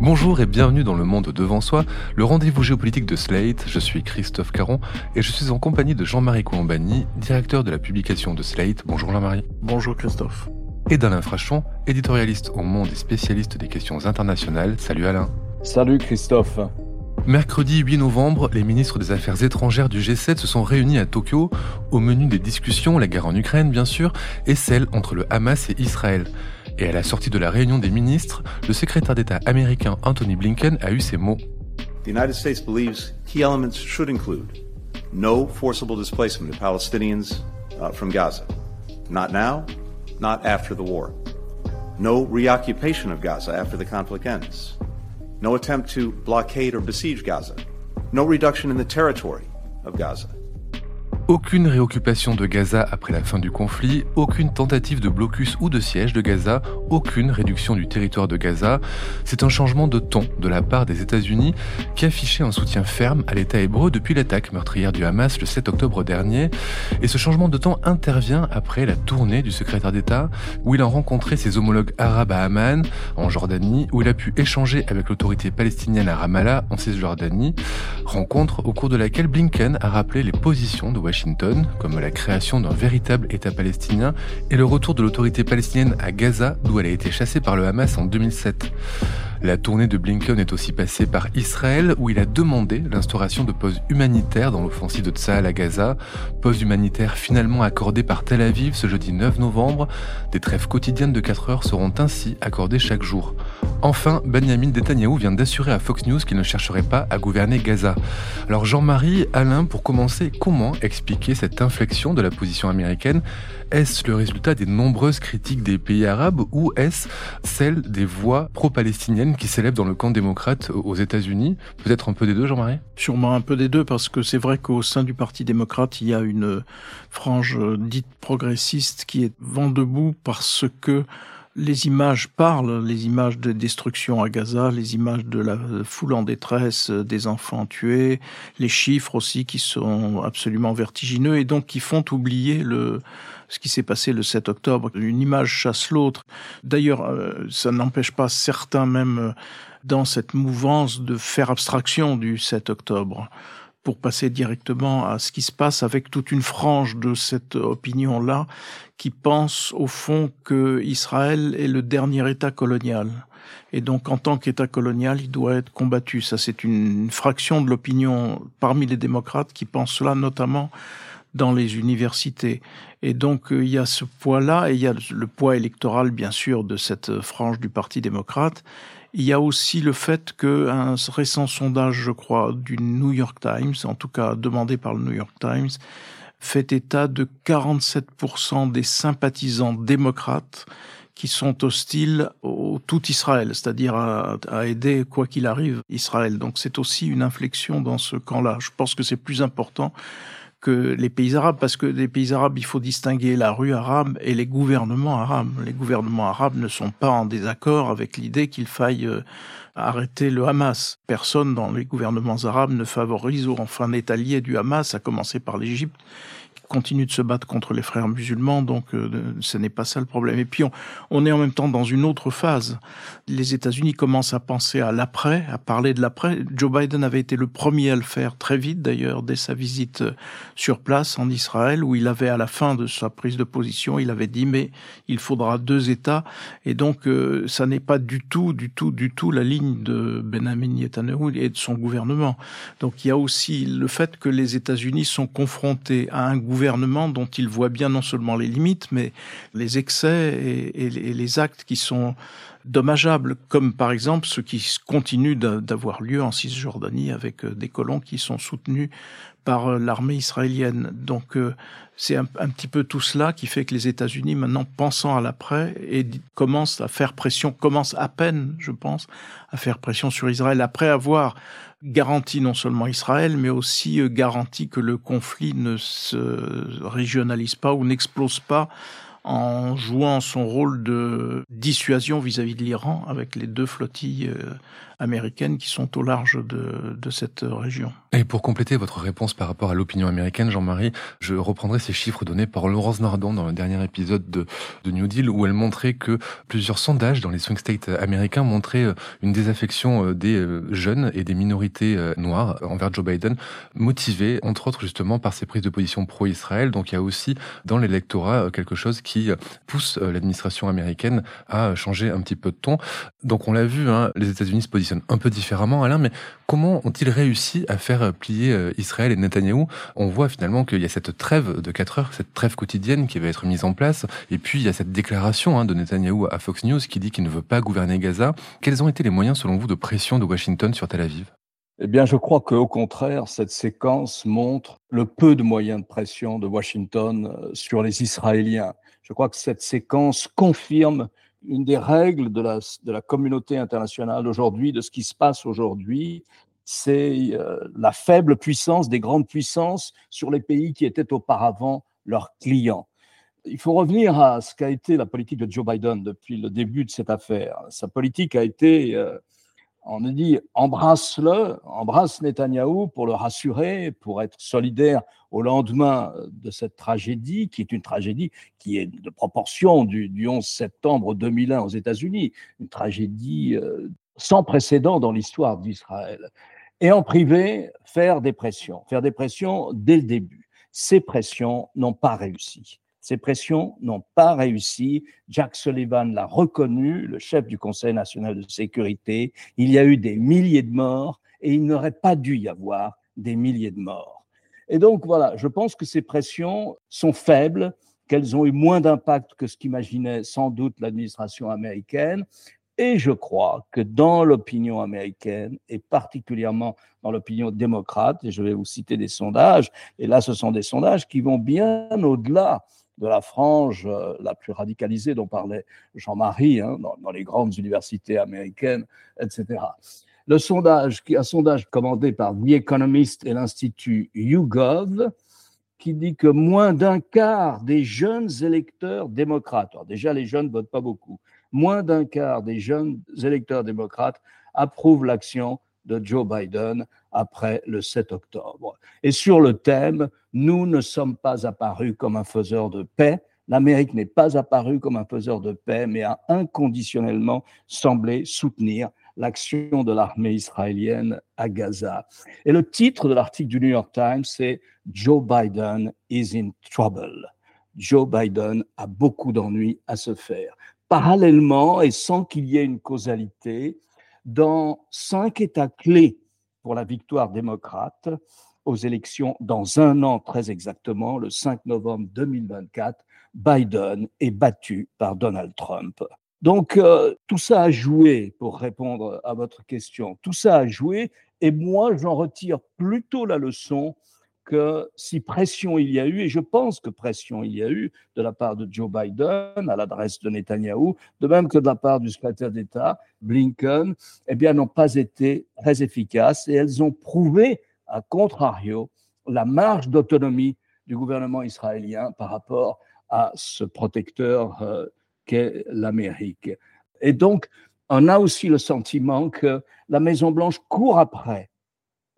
Bonjour et bienvenue dans Le Monde Devant Soi, le rendez-vous géopolitique de Slate. Je suis Christophe Caron et je suis en compagnie de Jean-Marie Colombani, directeur de la publication de Slate. Bonjour Jean-Marie. Bonjour Christophe. Et d'Alain Frachon, éditorialiste au Monde et spécialiste des questions internationales. Salut Alain. Salut Christophe. Mercredi 8 novembre, les ministres des Affaires étrangères du G7 se sont réunis à Tokyo. Au menu des discussions, la guerre en Ukraine bien sûr, et celle entre le Hamas et Israël. Et à la sortie de la réunion des ministres, le secrétaire d'État américain Anthony Blinken a eu ces mots. The United States believes key elements should include no forcible displacement of Palestinians uh, from Gaza. Not now, not after the war. No reoccupation of Gaza after the conflict ends. No attempt to blockade or besiege Gaza. No reduction in the territory of Gaza. Aucune réoccupation de Gaza après la fin du conflit, aucune tentative de blocus ou de siège de Gaza, aucune réduction du territoire de Gaza. C'est un changement de ton de la part des États-Unis qui affichait un soutien ferme à l'État hébreu depuis l'attaque meurtrière du Hamas le 7 octobre dernier. Et ce changement de ton intervient après la tournée du secrétaire d'État où il a rencontré ses homologues arabes à Amman, en Jordanie, où il a pu échanger avec l'autorité palestinienne à Ramallah, en Cisjordanie. Rencontre au cours de laquelle Blinken a rappelé les positions de Washington Comme la création d'un véritable État palestinien et le retour de l'autorité palestinienne à Gaza, d'où elle a été chassée par le Hamas en 2007. La tournée de Blinken est aussi passée par Israël, où il a demandé l'instauration de pauses humanitaires dans l'offensive de Tsahal à Gaza, pauses humanitaires finalement accordées par Tel Aviv ce jeudi 9 novembre. Des trêves quotidiennes de 4 heures seront ainsi accordées chaque jour. Enfin, Benjamin Netanyahu vient d'assurer à Fox News qu'il ne chercherait pas à gouverner Gaza. Alors Jean-Marie, Alain, pour commencer, comment expliquer cette inflexion de la position américaine? Est-ce le résultat des nombreuses critiques des pays arabes ou est-ce celle des voix pro-palestiniennes qui s'élèvent dans le camp démocrate aux États-Unis? Peut-être un peu des deux, Jean-Marie? Sûrement un peu des deux, parce que c'est vrai qu'au sein du Parti démocrate, il y a une frange dite progressiste qui est vent debout parce que les images parlent, les images de destruction à Gaza, les images de la foule en détresse, des enfants tués, les chiffres aussi qui sont absolument vertigineux et donc qui font oublier le, ce qui s'est passé le 7 octobre. Une image chasse l'autre. D'ailleurs, euh, ça n'empêche pas certains même euh, dans cette mouvance de faire abstraction du 7 octobre pour passer directement à ce qui se passe avec toute une frange de cette opinion-là qui pense au fond que Israël est le dernier État colonial. Et donc, en tant qu'État colonial, il doit être combattu. Ça, c'est une fraction de l'opinion parmi les démocrates qui pense cela, notamment dans les universités. Et donc, euh, il y a ce poids-là, et il y a le poids électoral, bien sûr, de cette frange du Parti démocrate. Il y a aussi le fait qu'un récent sondage, je crois, du New York Times, en tout cas demandé par le New York Times, fait état de 47% des sympathisants démocrates qui sont hostiles au tout Israël, c'est-à-dire à, à, aider, quoi qu'il arrive, Israël. Donc c'est aussi une inflexion dans ce camp-là. Je pense que c'est plus important que les pays arabes, parce que les pays arabes, il faut distinguer la rue arabe et les gouvernements arabes. Les gouvernements arabes ne sont pas en désaccord avec l'idée qu'il faille euh, arrêter le Hamas. Personne dans les gouvernements arabes ne favorise ou enfin n'est allié du Hamas, à commencer par l'Égypte continue de se battre contre les frères musulmans, donc euh, ce n'est pas ça le problème. Et puis on, on, est en même temps dans une autre phase. Les États-Unis commencent à penser à l'après, à parler de l'après. Joe Biden avait été le premier à le faire très vite d'ailleurs, dès sa visite euh, sur place en Israël, où il avait à la fin de sa prise de position, il avait dit mais il faudra deux États. Et donc euh, ça n'est pas du tout, du tout, du tout la ligne de Benjamin Netanyahu et de son gouvernement. Donc il y a aussi le fait que les États-Unis sont confrontés à un gouvernement gouvernement dont il voit bien non seulement les limites, mais les excès et, et, les actes qui sont dommageables, comme par exemple ce qui continue d'avoir lieu en Cisjordanie avec euh, des colons qui sont soutenus par euh, l'armée israélienne. Donc euh, c'est un, petit peu tout cela qui fait que les États-Unis, maintenant pensant à l'après, commencent à faire pression, commencent à peine, je pense, à faire pression sur Israël après avoir garanti non seulement Israël, mais aussi garanti que le conflit ne se régionalise pas ou n'explose pas en jouant son rôle de dissuasion vis-à-vis -vis de l'Iran avec les deux flottilles américaines qui sont au large de, cette région. Et pour compléter votre réponse par rapport à l'opinion américaine, Jean-Marie, je reprendrai ces chiffres donnés par Laurence Nardon dans le dernier épisode de, de, New Deal où elle montrait que plusieurs sondages dans les swing states américains montraient euh, une désaffection euh, des euh, jeunes et des minorités noires envers Joe Biden, motivés entre autres justement par ses prises de position pro-Israël. Donc il y a aussi dans l'électorat quelque chose qui pousse l'administration américaine à changer un petit peu de ton. Donc on l'a vu, hein, les États-Unis se positionnent un peu différemment, Alain, mais comment ont-ils réussi à faire plier euh, Israël et Netanyahou, on voit finalement qu'il y a cette trêve de 4 heures, cette trêve quotidienne qui va être mise en place. Et puis il y a cette déclaration hein, de Netanyahou à Fox News qui dit qu'il ne veut pas gouverner Gaza. Quels ont été les moyens selon vous de pression de Washington sur Tel Aviv? Eh bien, je crois qu'au contraire, cette séquence montre le peu de moyens de pression de Washington euh, sur les Israéliens. Je crois que cette séquence confirme une des règles de la, communauté internationale aujourd'hui, de ce qui se passe aujourd'hui, c'est euh, la faible puissance des grandes puissances sur les pays qui étaient auparavant leurs clients. Il faut revenir à ce qu'a été la politique de Joe Biden depuis le début de cette affaire. Sa politique a été, euh, on a dit, embrasse-le, embrasse Netanyahou pour le rassurer, pour être solidaire au lendemain de cette tragédie, qui est une tragédie qui est de proportion du, 11 septembre 2001 aux États-Unis, une tragédie euh, sans précédent dans l'histoire d'Israël et en privé, faire des pressions, faire des pressions dès le début. Ces pressions n'ont pas réussi. Ces pressions n'ont pas réussi. Jack Sullivan l'a reconnu, le chef du Conseil national de sécurité. Il y a eu des milliers de morts et il n'aurait pas dû y avoir des milliers de morts. Et donc voilà, je pense que ces pressions sont faibles, qu'elles ont eu moins d'impact que ce qu'imaginait sans doute l'administration américaine, et je crois que dans l'opinion américaine, et particulièrement dans l'opinion démocrate, et je vais vous citer des sondages, et là ce sont des sondages qui vont bien au-delà de la frange euh, la plus radicalisée dont parlait Jean-Marie hein, dans, les grandes universités américaines, etc. Le sondage, un sondage commandé par The Economist et l'Institut YouGov, qui dit que moins d'un quart des jeunes électeurs démocrates, alors déjà les jeunes ne votent pas beaucoup, moins d'un quart des jeunes électeurs démocrates approuvent l'action de Joe Biden après le 7 octobre. Et sur le thème, nous ne sommes pas apparus comme un faiseur de paix. L'Amérique n'est pas apparue comme un faiseur de paix, mais a inconditionnellement semblé soutenir l'action de l'armée israélienne à Gaza. Et le titre de l'article du New York Times, c'est Joe Biden is in trouble. Joe Biden a beaucoup d'ennuis à se faire parallèlement et sans qu'il y ait une causalité dans cinq États clés pour la victoire démocrate aux élections dans un an très exactement, le 5 novembre 2024, Biden est battu par Donald Trump. Donc euh, tout ça a joué, pour répondre à votre question, tout ça a joué, et moi j'en retire plutôt la leçon que si pression il y a eu, et je pense que pression il y a eu de la part de Joe Biden à l'adresse de Netanyahou, de même que de la part du secrétaire d'État Blinken, eh bien, n'ont pas été très efficaces et elles ont prouvé, à contrario, la marge d'autonomie du gouvernement israélien par rapport à ce protecteur euh, qu'est l'Amérique. Et donc, on a aussi le sentiment que la Maison-Blanche court après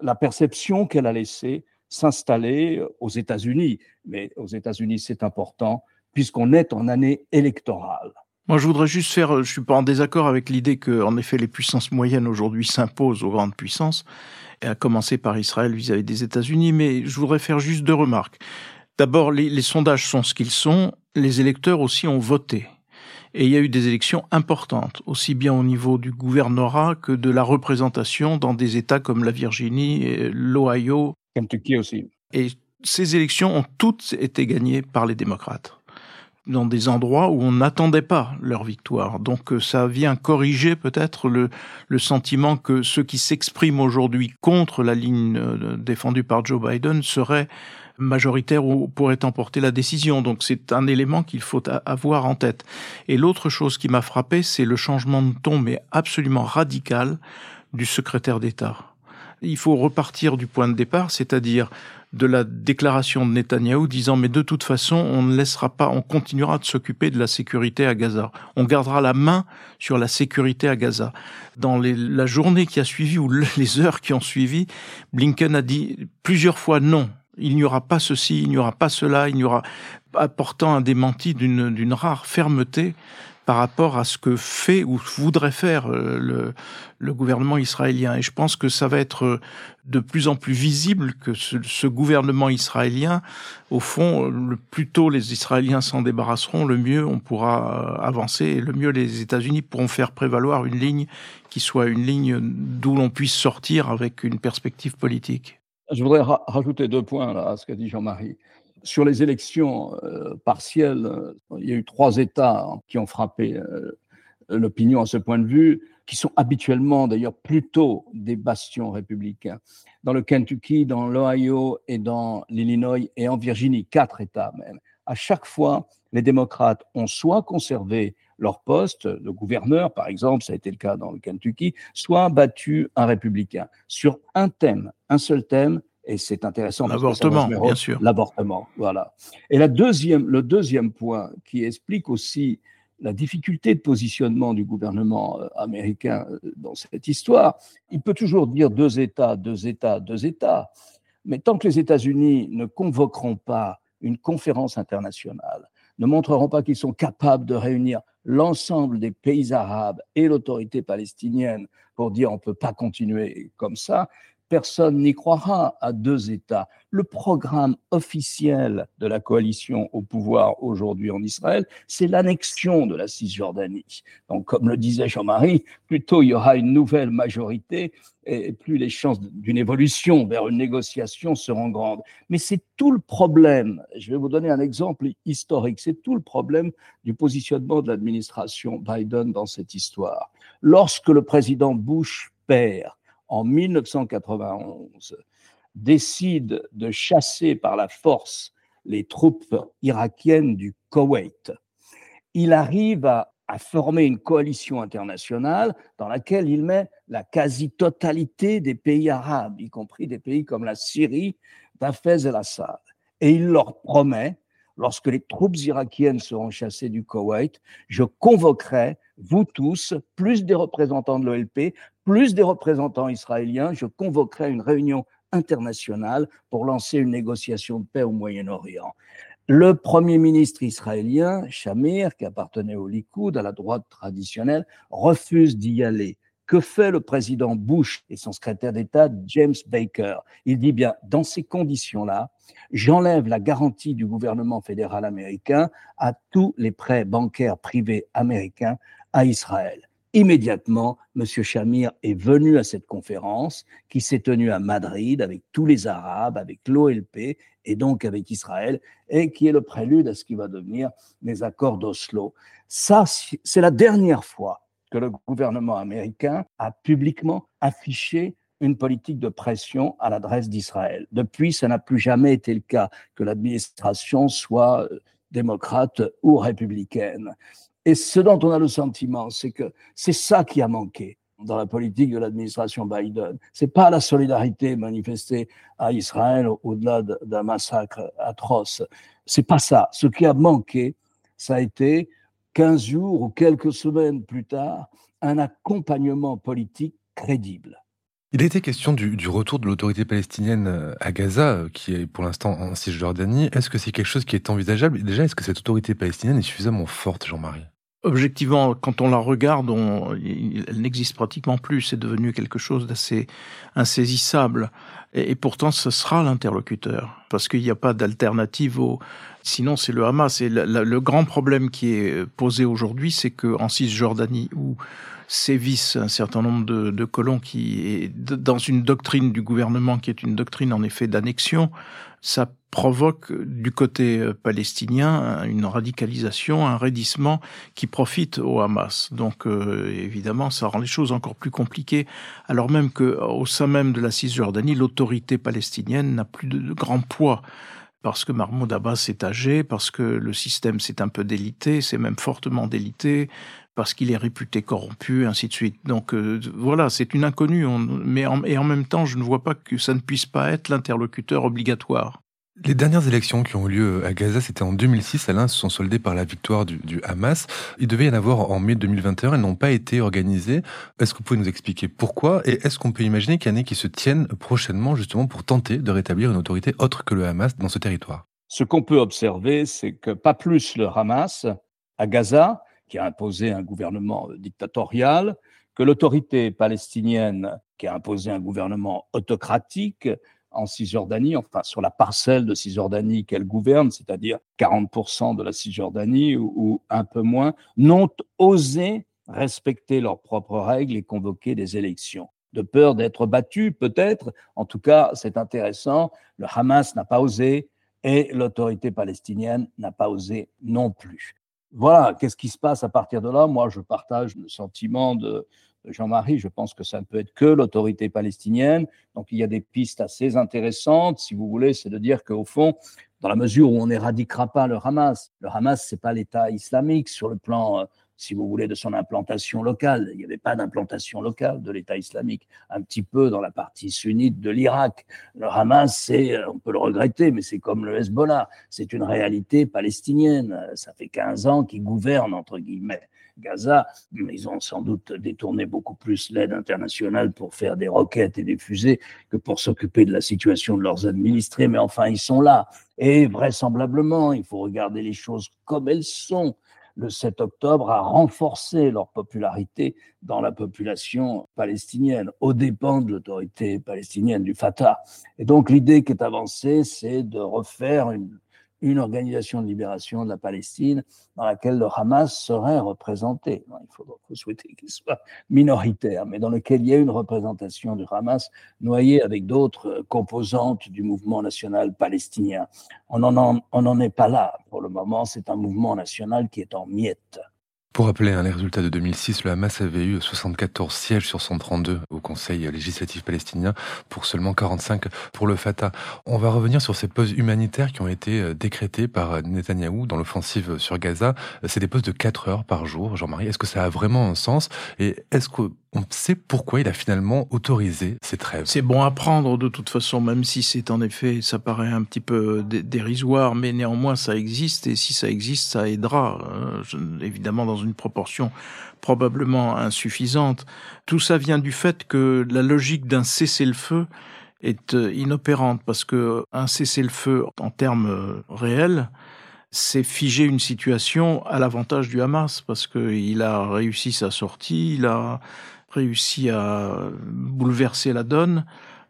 la perception qu'elle a laissée s'installer aux États-Unis. Mais aux États-Unis, c'est important puisqu'on est en année électorale. Moi, je voudrais juste faire, je suis pas en désaccord avec l'idée que, en effet, les puissances moyennes aujourd'hui s'imposent aux grandes puissances, et à commencer par Israël vis-à-vis des États-Unis, mais je voudrais faire juste deux remarques. D'abord, les, les sondages sont ce qu'ils sont, les électeurs aussi ont voté. Et il y a eu des élections importantes, aussi bien au niveau du gouvernorat que de la représentation dans des États comme la Virginie, l'Ohio Kentucky aussi. Et ces élections ont toutes été gagnées par les démocrates dans des endroits où on n'attendait pas leur victoire. Donc euh, ça vient corriger peut-être le, le sentiment que ceux qui s'expriment aujourd'hui contre la ligne euh, défendue par Joe Biden seraient majoritaires ou pourraient emporter la décision. Donc c'est un élément qu'il faut avoir en tête. Et l'autre chose qui m'a frappé, c'est le changement de ton, mais absolument radical, du secrétaire d'État il faut repartir du point de départ, c'est-à-dire de la déclaration de Netanyahou disant mais de toute façon on ne laissera pas, on continuera de s'occuper de la sécurité à Gaza. On gardera la main sur la sécurité à Gaza. Dans la journée qui a suivi ou les heures qui ont suivi, Blinken a dit plusieurs fois non. Il n'y aura pas ceci, il n'y aura pas cela, il n'y aura apportant un démenti d'une rare fermeté par rapport à ce que fait ou voudrait faire euh, le, gouvernement israélien. Et je pense que ça va être euh, de plus en plus visible que ce, gouvernement israélien, au fond, le plus tôt les Israéliens s'en débarrasseront, le mieux on pourra euh, avancer et le mieux les États-Unis pourront faire prévaloir une ligne qui soit une ligne d'où l'on puisse sortir avec une perspective politique. Je voudrais ra rajouter deux points là, à ce qu'a dit Jean-Marie. Sur les élections euh, partielles, euh, il y a eu trois États qui ont frappé euh, l'opinion à ce point de vue, qui sont habituellement d'ailleurs plutôt des bastions républicains. Dans le Kentucky, dans l'Ohio et dans l'Illinois et en Virginie, quatre États même. À chaque fois, les démocrates ont soit conservé leur poste de gouverneur, par exemple, ça a été le cas dans le Kentucky, soit battu un républicain sur un thème, un seul thème, et c'est intéressant. L'avortement, bien sûr. L'avortement, voilà. Et la deuxième, le deuxième point qui explique aussi la difficulté de positionnement du gouvernement euh, américain euh, dans cette histoire, il peut toujours dire deux États, deux États, deux États, mais tant que les États-Unis ne convoqueront pas une conférence internationale, ne montreront pas qu'ils sont capables de réunir l'ensemble des pays arabes et l'autorité palestinienne pour dire on ne peut pas continuer comme ça, personne n'y croira à deux États. Le programme officiel de la coalition au pouvoir aujourd'hui en Israël, c'est l'annexion de la Cisjordanie. Donc, comme le disait Jean-Marie, plutôt il y aura une nouvelle majorité et plus les chances d'une évolution vers une négociation seront grandes. Mais c'est tout le problème. Je vais vous donner un exemple historique. C'est tout le problème du positionnement de l'administration Biden dans cette histoire. Lorsque le président Bush perd, en 1991, décide de chasser par la force les troupes irakiennes du Koweït, il arrive à, former une coalition internationale dans laquelle il met la quasi-totalité des pays arabes, y compris des pays comme la Syrie d'Afez el-Assad. Et il leur promet, lorsque les troupes irakiennes seront chassées du Koweït, je convoquerai vous tous, plus des représentants de l'OLP, plus des représentants israéliens, je convoquerai une réunion internationale pour lancer une négociation de paix au Moyen-Orient. Le premier ministre israélien, Shamir, qui appartenait au Likoud, à la droite traditionnelle, refuse d'y aller. Que fait le président Bush et son secrétaire d'État, James Baker? Il dit bien, dans ces conditions-là, j'enlève la garantie du gouvernement fédéral américain à tous les prêts bancaires privés américains à Israël. Immédiatement, M. Shamir est venu à cette conférence qui s'est tenue à Madrid avec tous les Arabes, avec l'OLP et donc avec Israël, et qui est le prélude à ce qui va devenir les accords d'Oslo. Ça, c'est la dernière fois que le gouvernement américain a publiquement affiché une politique de pression à l'adresse d'Israël. Depuis, ça n'a plus jamais été le cas que l'administration soit euh, démocrate ou républicaine. Et ce dont on a le sentiment, c'est que c'est ça qui a manqué dans la politique de l'administration Biden. C'est pas la solidarité manifestée à Israël au-delà d'un massacre atroce. C'est pas ça. Ce qui a manqué, ça a été 15 jours ou quelques semaines plus tard, un accompagnement politique crédible. Il a été question du, retour de l'autorité palestinienne euh, à Gaza, euh, qui est pour l'instant en Cisjordanie. Est-ce que c'est quelque chose qui est envisageable? Déjà, est-ce que cette autorité palestinienne est suffisamment forte, Jean-Marie? Objectivement, quand on la regarde, elle n'existe pratiquement plus. C'est devenu quelque chose d'assez insaisissable. Et, pourtant, ce sera l'interlocuteur, parce qu'il n'y a pas d'alternative au. Sinon, c'est le Hamas. Et le grand problème qui est posé aujourd'hui, c'est qu'en Cisjordanie, où sévissent un certain nombre de, de colons qui est dans une doctrine du gouvernement qui est une doctrine en effet d'annexion, ça provoque du côté euh, palestinien une radicalisation, un raidissement qui profite au Hamas. Donc euh, évidemment, ça rend les choses encore plus compliquées, alors même que au sein même de la Cisjordanie, l'autorité palestinienne n'a plus de, de grand poids parce que Mahmoud Abbas est âgé, parce que le système s'est un peu délité, c'est même fortement délité, parce qu'il est réputé corrompu, ainsi de suite. Donc euh, voilà, c'est une inconnue, mais et en même temps, je ne vois pas que ça ne puisse pas être l'interlocuteur obligatoire. Les dernières élections qui ont eu lieu à Gaza, c'était en 2006. Alain, se sont soldées par la victoire du, Hamas. Il devait y en avoir en mai 2021. Elles n'ont pas été organisées. Est-ce que vous pouvez nous expliquer pourquoi Et est-ce qu'on peut imaginer qu'il y en ait qui se tiennent prochainement justement pour tenter de rétablir une autorité autre que le Hamas dans ce territoire? Ce qu'on peut observer, c'est que pas plus le Hamas à Gaza, qui a imposé un gouvernement dictatorial, que l'autorité palestinienne qui a imposé un gouvernement autocratique, en Cisjordanie, enfin sur la parcelle de Cisjordanie qu'elle gouverne, c'est-à-dire 40% de la Cisjordanie ou, un peu moins, n'ont osé respecter leurs propres règles et convoquer des élections. De peur d'être battus, peut-être. En tout cas, c'est intéressant. Le Hamas n'a pas osé et l'autorité palestinienne n'a pas osé non plus. Voilà, qu'est-ce qui se passe à partir de là? Moi, je partage le sentiment de, Jean-Marie, je pense que ça ne peut être que l'autorité palestinienne. Donc il y a des pistes assez intéressantes, si vous voulez, c'est de dire qu'au fond, dans la mesure où on n'éradiquera pas le Hamas, le Hamas, c'est pas l'État islamique sur le plan, euh, si vous voulez, de son implantation locale. Il n'y avait pas d'implantation locale de l'État islamique, un petit peu dans la partie sunnite de l'Irak. Le Hamas, c'est, euh, on peut le regretter, mais c'est comme le Hezbollah, c'est une réalité palestinienne. Ça fait 15 ans qu'ils gouvernent, entre guillemets. Gaza, ils ont sans doute détourné beaucoup plus l'aide internationale pour faire des roquettes et des fusées que pour s'occuper de la situation de leurs administrés, mais enfin, ils sont là. Et vraisemblablement, il faut regarder les choses comme elles sont. Le 7 octobre a renforcé leur popularité dans la population palestinienne, aux dépens de l'autorité palestinienne, du Fatah. Et donc l'idée qui est avancée, c'est de refaire une, une organisation de libération de la Palestine dans laquelle le Hamas serait représenté. Il faut, souhaiter qu'il soit minoritaire, mais dans lequel il y ait une représentation du Hamas noyée avec d'autres composantes du mouvement national palestinien. On n'en est pas là pour le moment. C'est un mouvement national qui est en miettes. Pour rappeler hein, les résultats de 2006, le Hamas avait eu 74 sièges sur 132 au Conseil législatif palestinien pour seulement 45 pour le Fatah. On va revenir sur ces pauses humanitaires qui ont été euh, décrétées par Netanyahou dans l'offensive sur Gaza. C'est des pauses de 4 heures par jour. Jean-Marie, est-ce que ça a vraiment un sens? Et est-ce que on sait pourquoi il a finalement autorisé cette trêve. C'est bon à prendre de toute façon, même si c'est en effet, ça paraît un petit peu dérisoire, mais néanmoins ça existe, et si ça existe, ça aidera, hein, évidemment dans une proportion probablement insuffisante. Tout ça vient du fait que la logique d'un cessez-le-feu est euh, inopérante, parce que un cessez-le-feu en termes euh, réels, c'est figer une situation à l'avantage du Hamas parce qu'il a réussi sa sortie, il a réussi à bouleverser la donne.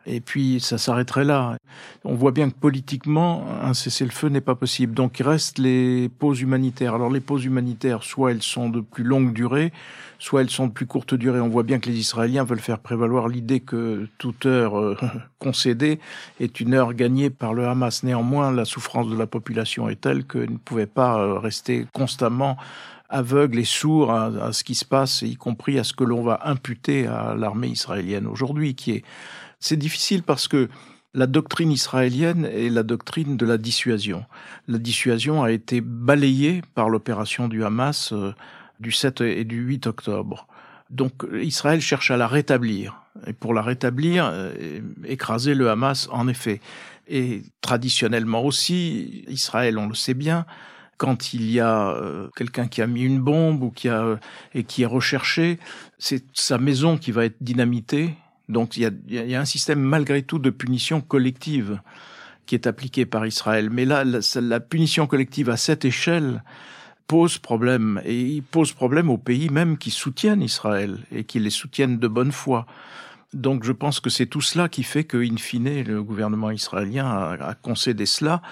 Et puis ça s'arrêterait là. On voit bien que politiquement, un cessez-le-feu n'est pas possible. Donc il reste les pauses humanitaires. Alors les pauses humanitaires, soit elles sont de plus longue durée, soit elles sont de plus courte durée. On voit bien que les Israéliens veulent faire prévaloir l'idée que toute heure euh, concédée est une heure gagnée par le Hamas. Néanmoins, la souffrance de la population est telle qu'elle ne pouvait pas euh, rester constamment aveugle et sourd à, ce qui se passe, y compris à ce que l'on va imputer à l'armée israélienne aujourd'hui, qui est c'est difficile parce que la doctrine israélienne est la doctrine de la dissuasion. La dissuasion a été balayée par l'opération du Hamas euh, du 7 et du 8 octobre. Donc Israël cherche à la rétablir. Et pour la rétablir, euh, écraser le Hamas, en effet. Et traditionnellement aussi, Israël, on le sait bien, quand il y a euh, quelqu'un qui a mis une bombe ou qui a et qui est recherché, c'est sa maison qui va être dynamitée. Donc il y a, un système malgré tout de punition collective qui est appliqué par Israël. Mais là, la, punition collective à cette échelle pose problème et pose problème aux pays même qui soutiennent Israël et qui les soutiennent de bonne foi. Donc je pense que c'est tout cela qui fait que, in fine, le gouvernement israélien a concédé cela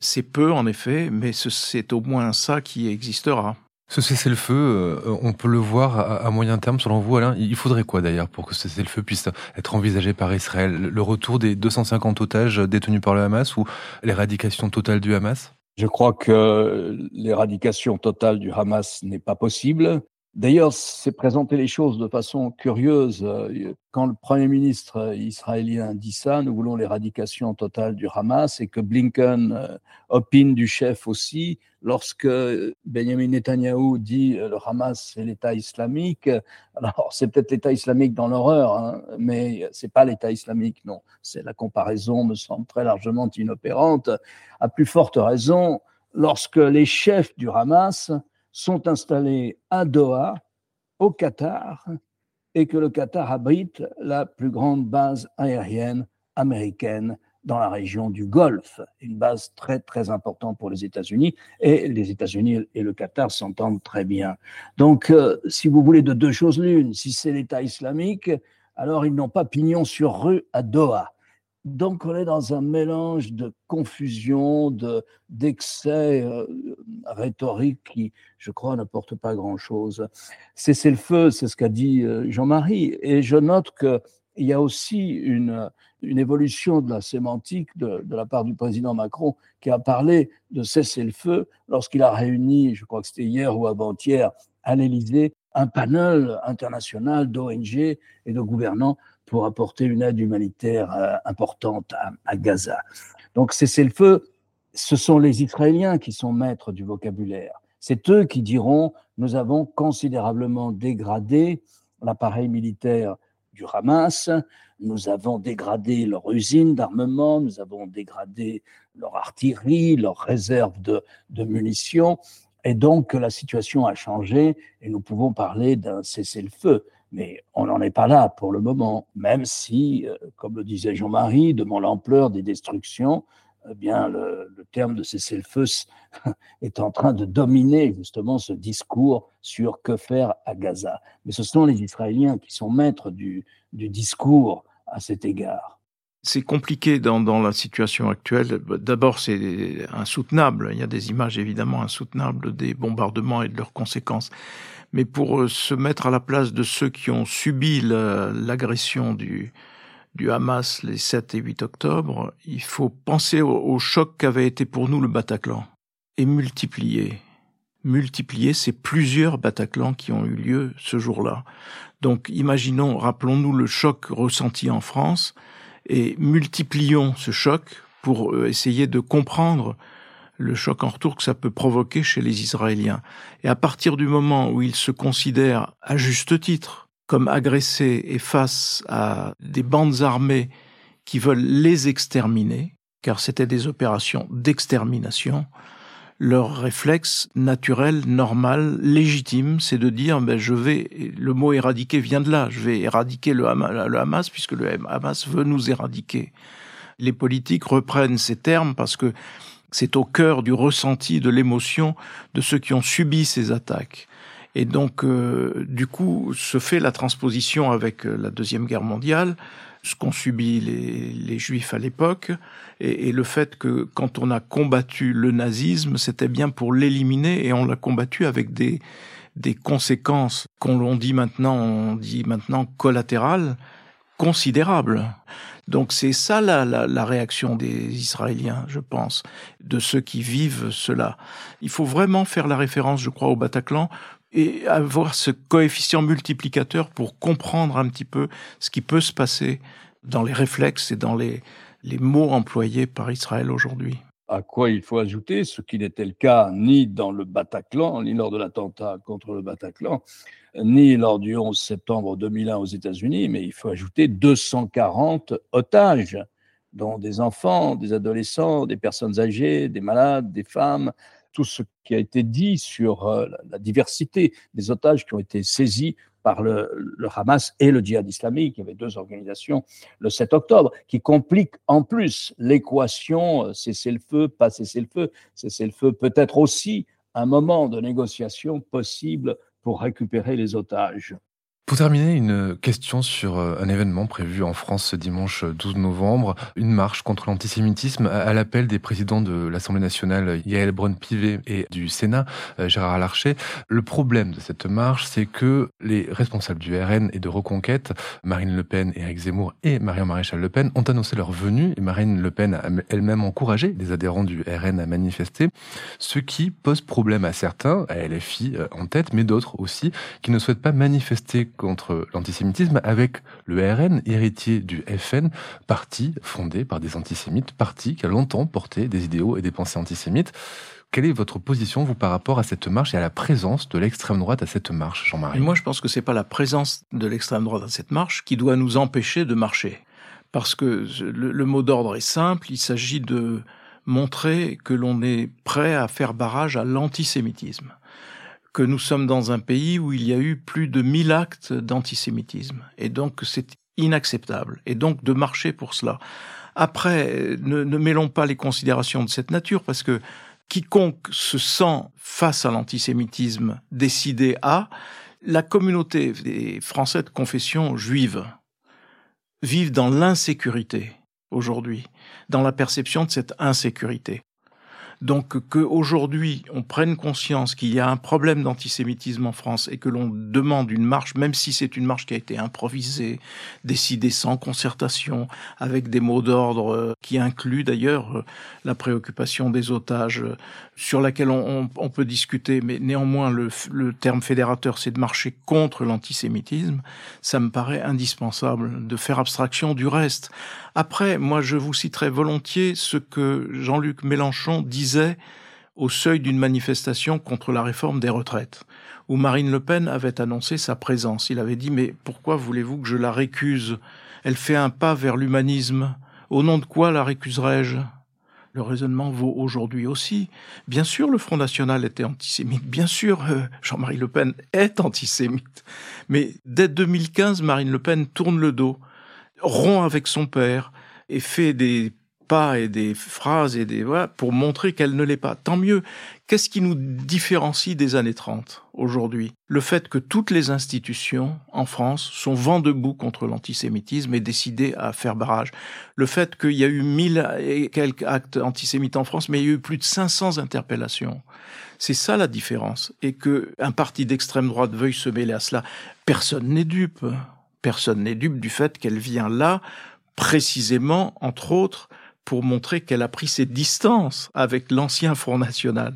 c'est peu, en effet, mais c'est au moins ça qui existera. Ce cessez-le-feu, euh, on peut le voir à, moyen terme, selon vous, Alain. Il faudrait quoi d'ailleurs pour que ce cessez-le-feu puisse être envisagé par Israël? Le retour des 250 otages détenus par le Hamas ou l'éradication totale du Hamas? Je crois que l'éradication totale du Hamas n'est pas possible. D'ailleurs, c'est présenter les choses de façon curieuse. Euh, quand le Premier ministre israélien dit ça, nous voulons l'éradication totale du Hamas et que Blinken euh, opine du chef aussi. Lorsque Benjamin Netanyahu dit euh, le Hamas c'est l'État islamique, alors c'est peut-être l'État islamique dans l'horreur, hein, mais c'est pas l'État islamique, non. C'est la comparaison me semble très largement inopérante. À plus forte raison, lorsque les chefs du Hamas sont installés à Doha, au Qatar, et que le Qatar abrite la plus grande base aérienne américaine dans la région du Golfe, une base très très importante pour les États-Unis, et les États-Unis et le Qatar s'entendent très bien. Donc, euh, si vous voulez de deux choses l'une, si c'est l'État islamique, alors ils n'ont pas pignon sur rue à Doha. Donc, on est dans un mélange de confusion, de, d'excès euh, rhétorique qui, je crois, n'apporte pas grand-chose. Cessez le feu, c'est ce qu'a dit euh, Jean-Marie. Et je note qu'il y a aussi une, une évolution de la sémantique de, de, la part du président Macron qui a parlé de cesser le feu lorsqu'il a réuni, je crois que c'était hier ou avant-hier, à l'Élysée, un panel international d'ONG et de gouvernants pour apporter une aide humanitaire euh, importante à, Gaza. Donc cessez le feu, ce sont les Israéliens qui sont maîtres du vocabulaire. C'est eux qui diront nous avons considérablement dégradé l'appareil militaire du Hamas, nous avons dégradé leur usine d'armement, nous avons dégradé leur artillerie, leurs réserves de, de munitions, et donc la situation a changé et nous pouvons parler d'un cessez-le-feu. Mais on n'en est pas là pour le moment, même si, euh, comme le disait Jean-Marie, devant l'ampleur des destructions, eh bien, le, terme de cessez-le-feu est en train de dominer justement ce discours sur que faire à Gaza. Mais ce sont les Israéliens qui sont maîtres du, discours à cet égard. C'est compliqué dans, dans, la situation actuelle. D'abord, c'est insoutenable. Il y a des images évidemment insoutenables des bombardements et de leurs conséquences mais pour euh, se mettre à la place de ceux qui ont subi l'agression du, Hamas les 7 et 8 octobre, il faut penser au, choc qu'avait été pour nous le Bataclan et multiplier. Multiplier ces plusieurs Bataclans qui ont eu lieu ce jour-là. Donc imaginons, rappelons-nous le choc ressenti en France et multiplions ce choc pour euh, essayer de comprendre le choc en retour que ça peut provoquer chez les Israéliens. Et à partir du moment où ils se considèrent, à juste titre, comme agressés et face à des bandes armées qui veulent les exterminer, car c'était des opérations d'extermination, leur réflexe naturel, normal, légitime, c'est de dire ben, je vais, le mot éradiquer vient de là, je vais éradiquer le Hamas, le Hamas puisque le Hamas veut nous éradiquer. Les politiques reprennent ces termes parce que c'est au cœur du ressenti, de l'émotion de ceux qui ont subi ces attaques. Et donc, euh, du coup, se fait la transposition avec euh, la Deuxième Guerre mondiale, ce qu'ont subi les, Juifs à l'époque, et, le fait que quand on a combattu le nazisme, c'était bien pour l'éliminer, et on l'a combattu avec des, des conséquences qu'on dit maintenant, on dit maintenant collatérales, considérables. Donc c'est ça la, la, réaction des Israéliens, je pense, de ceux qui vivent cela. Il faut vraiment faire la référence, je crois, au Bataclan et avoir ce coefficient multiplicateur pour comprendre un petit peu ce qui peut se passer dans les réflexes et dans les, les mots employés par Israël aujourd'hui. À quoi il faut ajouter, ce qui n'était le cas ni dans le Bataclan, ni lors de l'attentat contre le Bataclan, ni lors du 11 septembre 2001 aux États-Unis, mais il faut ajouter 240 otages, dont des enfants, des adolescents, des personnes âgées, des malades, des femmes, tout ce qui a été dit sur euh, la diversité des otages qui ont été saisis par le, Hamas et le djihad islamique. Il y avait deux organisations le 7 octobre qui compliquent en plus l'équation euh, cesser le feu, pas cesser le feu, cesser le feu peut-être aussi un moment de négociation possible pour récupérer les otages. Pour terminer, une question sur euh, un événement prévu en France ce dimanche 12 novembre, une marche contre l'antisémitisme à l'appel des présidents de l'Assemblée nationale Yael Braun-Pivet et du Sénat euh, Gérard Larcher. Le problème de cette marche, c'est que les responsables du RN et de Reconquête, Marine Le Pen, Éric Zemmour et Marion Maréchal Le Pen ont annoncé leur venue et Marine Le Pen a elle-même encouragé les adhérents du RN à manifester, ce qui pose problème à certains, à LFI euh, en tête, mais d'autres aussi, qui ne souhaitent pas manifester contre l'antisémitisme avec le RN, héritier du FN, parti fondé par des antisémites, parti qui a longtemps porté des idéaux et des pensées antisémites. Quelle est votre position, vous, par rapport à cette marche et à la présence de l'extrême droite à cette marche, Jean-Marie? Moi, je pense que c'est pas la présence de l'extrême droite à cette marche qui doit nous empêcher de marcher. Parce que le, le mot d'ordre est simple, il s'agit de montrer que l'on est prêt à faire barrage à l'antisémitisme que nous sommes dans un pays où il y a eu plus de 1000 actes d'antisémitisme. Et donc c'est inacceptable. Et donc de marcher pour cela. Après, ne, ne mêlons pas les considérations de cette nature parce que quiconque se sent face à l'antisémitisme décidé à, la communauté des Français de confession juive vivent dans l'insécurité aujourd'hui, dans la perception de cette insécurité. Donc qu'aujourd'hui on prenne conscience qu'il y a un problème d'antisémitisme en France et que l'on demande une marche, même si c'est une marche qui a été improvisée, décidée sans concertation, avec des mots d'ordre euh, qui incluent d'ailleurs euh, la préoccupation des otages, euh, sur laquelle on, peut discuter, mais néanmoins le, le terme fédérateur, c'est de marcher contre l'antisémitisme, ça me paraît indispensable de faire abstraction du reste. Après, moi je vous citerai volontiers ce que Jean-Luc Mélenchon disait au seuil d'une manifestation contre la réforme des retraites, où Marine Le Pen avait annoncé sa présence. Il avait dit Mais pourquoi voulez-vous que je la récuse? Elle fait un pas vers l'humanisme. Au nom de quoi la récuserais-je le raisonnement vaut aujourd'hui aussi. Bien sûr, le Front National était antisémite. Bien sûr, euh, Jean-Marie Le Pen est antisémite. Mais dès 2015, Marine Le Pen tourne le dos, rompt avec son père et fait des pas et des phrases et des voilà, pour montrer qu'elle ne l'est pas. Tant mieux. Qu'est-ce qui nous différencie des années 30 aujourd'hui? Le fait que toutes les institutions en France sont vent debout contre l'antisémitisme et décidées à faire barrage. Le fait qu'il y a eu mille et quelques actes antisémites en France, mais il y a eu plus de 500 interpellations. C'est ça la différence. Et que un parti d'extrême droite veuille se mêler à cela, personne n'est dupe. Personne n'est dupe du fait qu'elle vient là précisément, entre autres, pour montrer qu'elle a pris ses distances avec l'ancien Front National.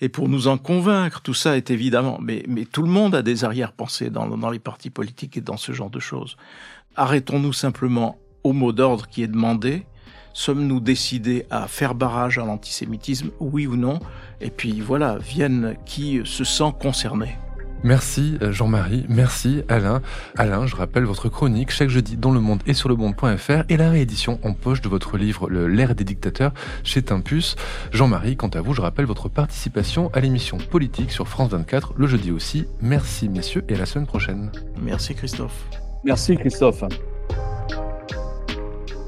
Et pour nous en convaincre, tout ça est évidemment, mais, tout le monde a des arrière-pensées dans, dans les partis politiques et dans ce genre de choses. Arrêtons-nous simplement au mot d'ordre qui est demandé. Sommes-nous décidés à faire barrage à l'antisémitisme, oui ou non? Et puis voilà, viennent qui se sent concerné. Merci euh, Jean-Marie, merci Alain. Alain, je rappelle votre chronique chaque jeudi dans le monde et sur le monde.fr et la réédition en poche de votre livre L'ère des dictateurs chez Timpus. Jean-Marie, quant à vous, je rappelle votre participation à l'émission politique sur France 24 le jeudi aussi. Merci messieurs et à la semaine prochaine. Merci Christophe. Merci Christophe.